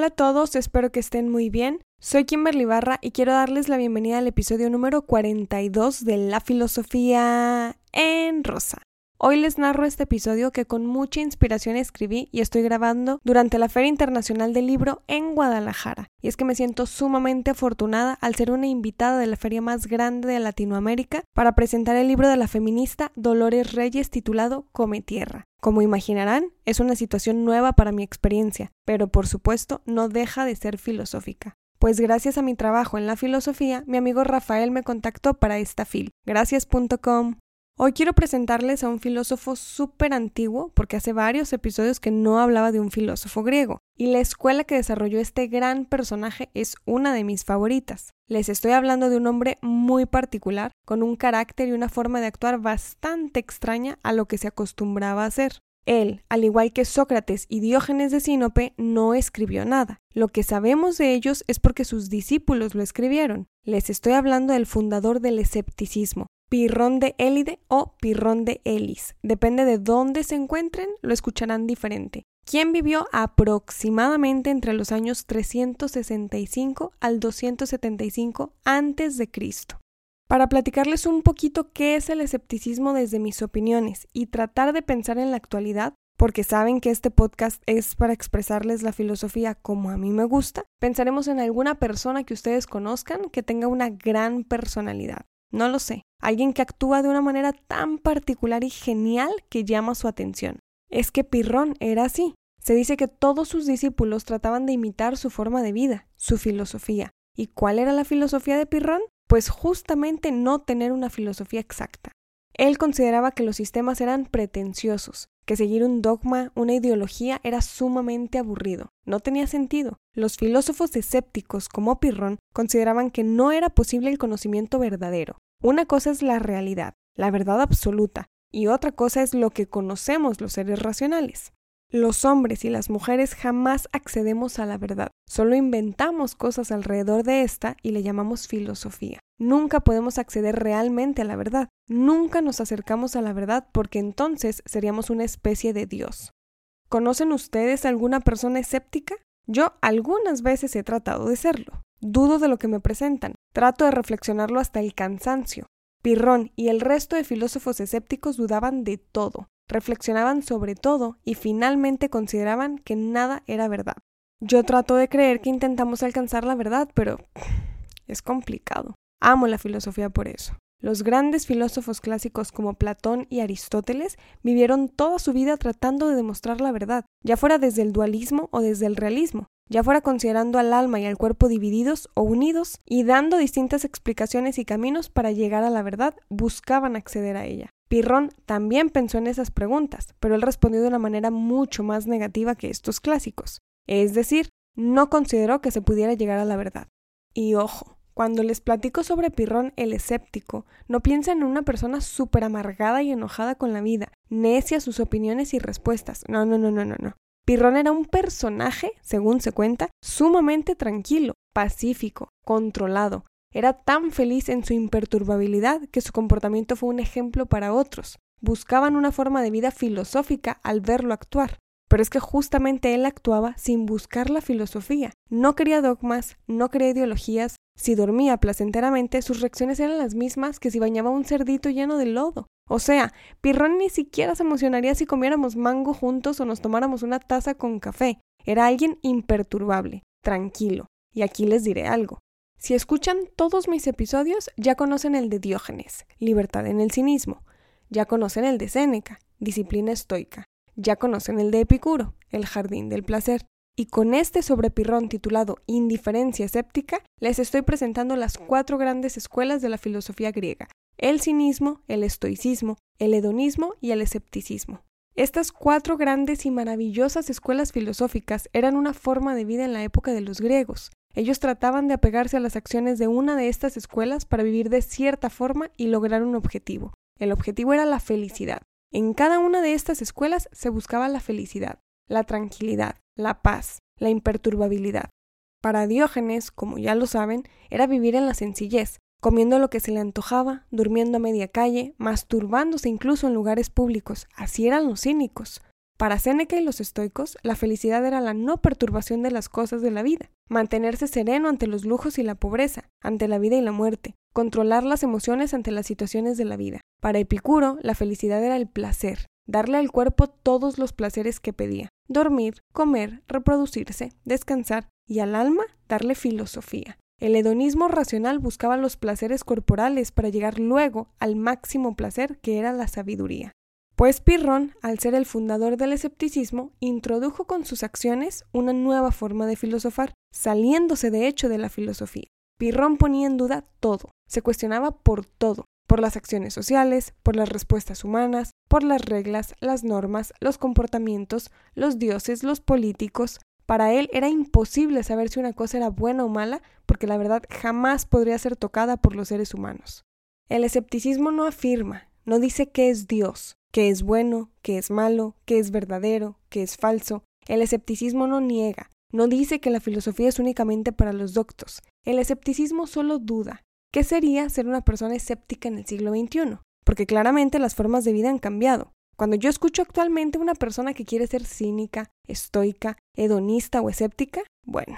Hola a todos, espero que estén muy bien. Soy Kimberly Barra y quiero darles la bienvenida al episodio número 42 de La Filosofía en Rosa. Hoy les narro este episodio que con mucha inspiración escribí y estoy grabando durante la Feria Internacional del Libro en Guadalajara. Y es que me siento sumamente afortunada al ser una invitada de la feria más grande de Latinoamérica para presentar el libro de la feminista Dolores Reyes titulado Come Tierra. Como imaginarán, es una situación nueva para mi experiencia, pero por supuesto no deja de ser filosófica. Pues gracias a mi trabajo en la filosofía, mi amigo Rafael me contactó para esta fil. Gracias.com. Hoy quiero presentarles a un filósofo súper antiguo, porque hace varios episodios que no hablaba de un filósofo griego, y la escuela que desarrolló este gran personaje es una de mis favoritas. Les estoy hablando de un hombre muy particular, con un carácter y una forma de actuar bastante extraña a lo que se acostumbraba a hacer. Él, al igual que Sócrates y Diógenes de Sinope, no escribió nada. Lo que sabemos de ellos es porque sus discípulos lo escribieron. Les estoy hablando del fundador del escepticismo, Pirrón de Élide o Pirrón de Elis. Depende de dónde se encuentren, lo escucharán diferente. Quien vivió aproximadamente entre los años 365 al 275 antes de Cristo. Para platicarles un poquito qué es el escepticismo desde mis opiniones y tratar de pensar en la actualidad, porque saben que este podcast es para expresarles la filosofía como a mí me gusta, pensaremos en alguna persona que ustedes conozcan que tenga una gran personalidad. No lo sé. Alguien que actúa de una manera tan particular y genial que llama su atención. Es que Pirrón era así. Se dice que todos sus discípulos trataban de imitar su forma de vida, su filosofía. ¿Y cuál era la filosofía de Pirrón? Pues justamente no tener una filosofía exacta. Él consideraba que los sistemas eran pretenciosos, que seguir un dogma, una ideología era sumamente aburrido, no tenía sentido. Los filósofos escépticos como Pirrón consideraban que no era posible el conocimiento verdadero. Una cosa es la realidad, la verdad absoluta, y otra cosa es lo que conocemos los seres racionales. Los hombres y las mujeres jamás accedemos a la verdad, solo inventamos cosas alrededor de esta y le llamamos filosofía. Nunca podemos acceder realmente a la verdad, nunca nos acercamos a la verdad porque entonces seríamos una especie de Dios. ¿Conocen ustedes alguna persona escéptica? Yo algunas veces he tratado de serlo. Dudo de lo que me presentan, trato de reflexionarlo hasta el cansancio. Pirrón y el resto de filósofos escépticos dudaban de todo, reflexionaban sobre todo y finalmente consideraban que nada era verdad. Yo trato de creer que intentamos alcanzar la verdad, pero es complicado. Amo la filosofía por eso. Los grandes filósofos clásicos como Platón y Aristóteles vivieron toda su vida tratando de demostrar la verdad, ya fuera desde el dualismo o desde el realismo, ya fuera considerando al alma y al cuerpo divididos o unidos y dando distintas explicaciones y caminos para llegar a la verdad, buscaban acceder a ella. Pirrón también pensó en esas preguntas, pero él respondió de una manera mucho más negativa que estos clásicos. Es decir, no consideró que se pudiera llegar a la verdad. Y ojo, cuando les platico sobre Pirrón el escéptico, no piensen en una persona súper amargada y enojada con la vida, necia sus opiniones y respuestas. No, no, no, no, no, no. Pirrón era un personaje, según se cuenta, sumamente tranquilo, pacífico, controlado, era tan feliz en su imperturbabilidad que su comportamiento fue un ejemplo para otros. Buscaban una forma de vida filosófica al verlo actuar. Pero es que justamente él actuaba sin buscar la filosofía. No quería dogmas, no quería ideologías. Si dormía placenteramente, sus reacciones eran las mismas que si bañaba un cerdito lleno de lodo. O sea, Pirrón ni siquiera se emocionaría si comiéramos mango juntos o nos tomáramos una taza con café. Era alguien imperturbable, tranquilo. Y aquí les diré algo. Si escuchan todos mis episodios, ya conocen el de Diógenes, libertad en el cinismo, ya conocen el de Séneca, disciplina estoica, ya conocen el de Epicuro, el jardín del placer. Y con este sobre Pirrón titulado Indiferencia escéptica, les estoy presentando las cuatro grandes escuelas de la filosofía griega, el cinismo, el estoicismo, el hedonismo y el escepticismo. Estas cuatro grandes y maravillosas escuelas filosóficas eran una forma de vida en la época de los griegos, ellos trataban de apegarse a las acciones de una de estas escuelas para vivir de cierta forma y lograr un objetivo. El objetivo era la felicidad. En cada una de estas escuelas se buscaba la felicidad, la tranquilidad, la paz, la imperturbabilidad. Para Diógenes, como ya lo saben, era vivir en la sencillez, comiendo lo que se le antojaba, durmiendo a media calle, masturbándose incluso en lugares públicos. Así eran los cínicos. Para Séneca y los estoicos, la felicidad era la no perturbación de las cosas de la vida, mantenerse sereno ante los lujos y la pobreza, ante la vida y la muerte, controlar las emociones ante las situaciones de la vida. Para Epicuro, la felicidad era el placer, darle al cuerpo todos los placeres que pedía, dormir, comer, reproducirse, descansar, y al alma darle filosofía. El hedonismo racional buscaba los placeres corporales para llegar luego al máximo placer que era la sabiduría. Pues Pirrón, al ser el fundador del escepticismo, introdujo con sus acciones una nueva forma de filosofar, saliéndose de hecho de la filosofía. Pirrón ponía en duda todo, se cuestionaba por todo, por las acciones sociales, por las respuestas humanas, por las reglas, las normas, los comportamientos, los dioses, los políticos. Para él era imposible saber si una cosa era buena o mala, porque la verdad jamás podría ser tocada por los seres humanos. El escepticismo no afirma, no dice qué es Dios, qué es bueno, qué es malo, qué es verdadero, qué es falso. El escepticismo no niega, no dice que la filosofía es únicamente para los doctos. El escepticismo solo duda, ¿Qué sería ser una persona escéptica en el siglo XXI? Porque claramente las formas de vida han cambiado. Cuando yo escucho actualmente una persona que quiere ser cínica, estoica, hedonista o escéptica, bueno,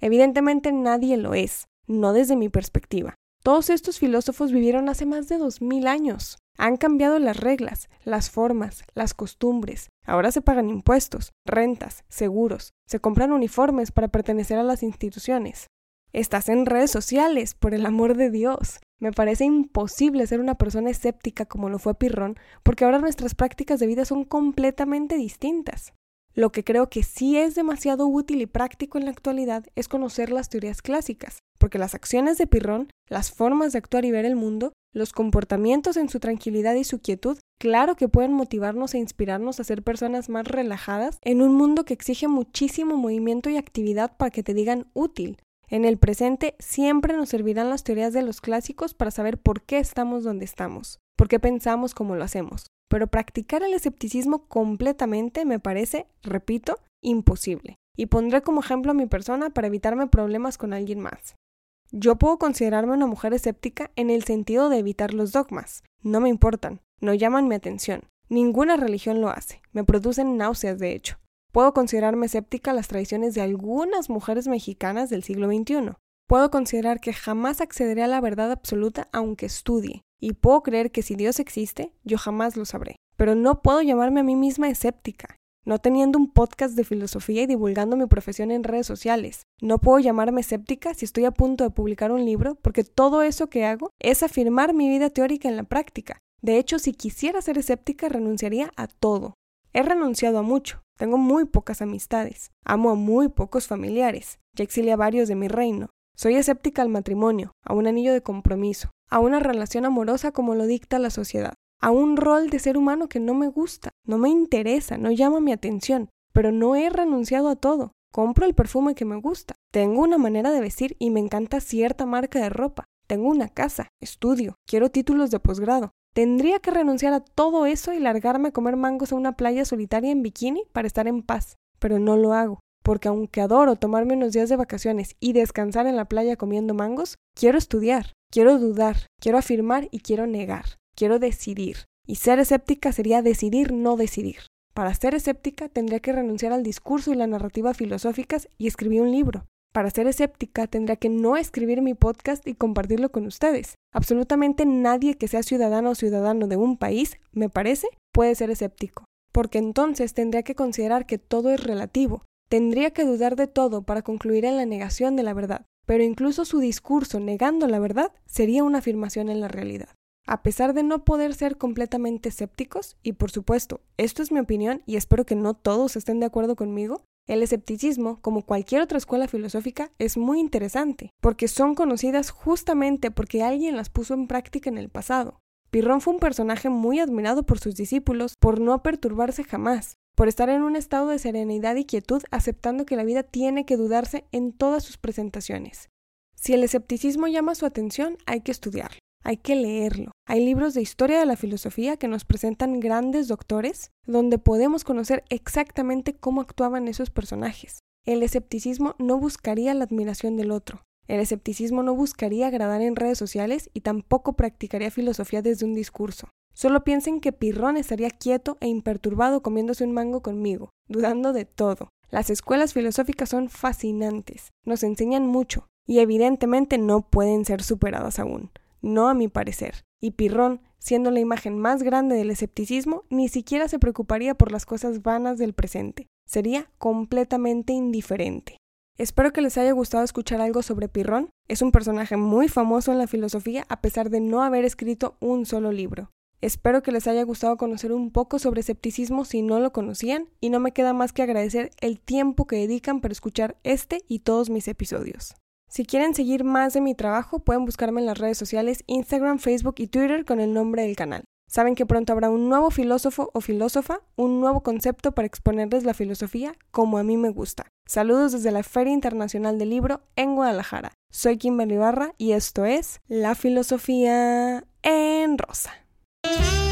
evidentemente nadie lo es, no desde mi perspectiva. Todos estos filósofos vivieron hace más de dos mil años. Han cambiado las reglas, las formas, las costumbres. Ahora se pagan impuestos, rentas, seguros, se compran uniformes para pertenecer a las instituciones. Estás en redes sociales, por el amor de Dios. Me parece imposible ser una persona escéptica como lo fue Pirrón, porque ahora nuestras prácticas de vida son completamente distintas. Lo que creo que sí es demasiado útil y práctico en la actualidad es conocer las teorías clásicas, porque las acciones de Pirrón, las formas de actuar y ver el mundo, los comportamientos en su tranquilidad y su quietud, claro que pueden motivarnos e inspirarnos a ser personas más relajadas en un mundo que exige muchísimo movimiento y actividad para que te digan útil, en el presente siempre nos servirán las teorías de los clásicos para saber por qué estamos donde estamos, por qué pensamos como lo hacemos. Pero practicar el escepticismo completamente me parece, repito, imposible. Y pondré como ejemplo a mi persona para evitarme problemas con alguien más. Yo puedo considerarme una mujer escéptica en el sentido de evitar los dogmas. No me importan, no llaman mi atención. Ninguna religión lo hace. Me producen náuseas, de hecho. Puedo considerarme escéptica a las tradiciones de algunas mujeres mexicanas del siglo XXI. Puedo considerar que jamás accederé a la verdad absoluta aunque estudie. Y puedo creer que si Dios existe, yo jamás lo sabré. Pero no puedo llamarme a mí misma escéptica. No teniendo un podcast de filosofía y divulgando mi profesión en redes sociales. No puedo llamarme escéptica si estoy a punto de publicar un libro, porque todo eso que hago es afirmar mi vida teórica en la práctica. De hecho, si quisiera ser escéptica, renunciaría a todo. He renunciado a mucho, tengo muy pocas amistades. Amo a muy pocos familiares. Ya exilié a varios de mi reino. Soy escéptica al matrimonio, a un anillo de compromiso, a una relación amorosa como lo dicta la sociedad, a un rol de ser humano que no me gusta, no me interesa, no llama mi atención, pero no he renunciado a todo. Compro el perfume que me gusta, tengo una manera de vestir y me encanta cierta marca de ropa, tengo una casa, estudio, quiero títulos de posgrado, Tendría que renunciar a todo eso y largarme a comer mangos a una playa solitaria en bikini para estar en paz, pero no lo hago, porque aunque adoro tomarme unos días de vacaciones y descansar en la playa comiendo mangos, quiero estudiar, quiero dudar, quiero afirmar y quiero negar, quiero decidir. Y ser escéptica sería decidir no decidir. Para ser escéptica tendría que renunciar al discurso y la narrativa filosóficas y escribir un libro. Para ser escéptica tendría que no escribir mi podcast y compartirlo con ustedes. Absolutamente nadie que sea ciudadano o ciudadano de un país, me parece, puede ser escéptico, porque entonces tendría que considerar que todo es relativo. Tendría que dudar de todo para concluir en la negación de la verdad, pero incluso su discurso negando la verdad sería una afirmación en la realidad. A pesar de no poder ser completamente escépticos, y por supuesto, esto es mi opinión y espero que no todos estén de acuerdo conmigo, el escepticismo, como cualquier otra escuela filosófica, es muy interesante, porque son conocidas justamente porque alguien las puso en práctica en el pasado. Pirrón fue un personaje muy admirado por sus discípulos por no perturbarse jamás, por estar en un estado de serenidad y quietud aceptando que la vida tiene que dudarse en todas sus presentaciones. Si el escepticismo llama su atención, hay que estudiarlo. Hay que leerlo. Hay libros de historia de la filosofía que nos presentan grandes doctores donde podemos conocer exactamente cómo actuaban esos personajes. El escepticismo no buscaría la admiración del otro. El escepticismo no buscaría agradar en redes sociales y tampoco practicaría filosofía desde un discurso. Solo piensen que Pirrón estaría quieto e imperturbado comiéndose un mango conmigo, dudando de todo. Las escuelas filosóficas son fascinantes, nos enseñan mucho, y evidentemente no pueden ser superadas aún, no a mi parecer. Y Pirrón, siendo la imagen más grande del escepticismo, ni siquiera se preocuparía por las cosas vanas del presente, sería completamente indiferente. Espero que les haya gustado escuchar algo sobre Pirrón. Es un personaje muy famoso en la filosofía a pesar de no haber escrito un solo libro. Espero que les haya gustado conocer un poco sobre escepticismo si no lo conocían y no me queda más que agradecer el tiempo que dedican para escuchar este y todos mis episodios. Si quieren seguir más de mi trabajo pueden buscarme en las redes sociales Instagram, Facebook y Twitter con el nombre del canal. Saben que pronto habrá un nuevo filósofo o filósofa, un nuevo concepto para exponerles la filosofía como a mí me gusta. Saludos desde la Feria Internacional del Libro en Guadalajara. Soy Kimberly Barra y esto es La Filosofía en Rosa. Thank you.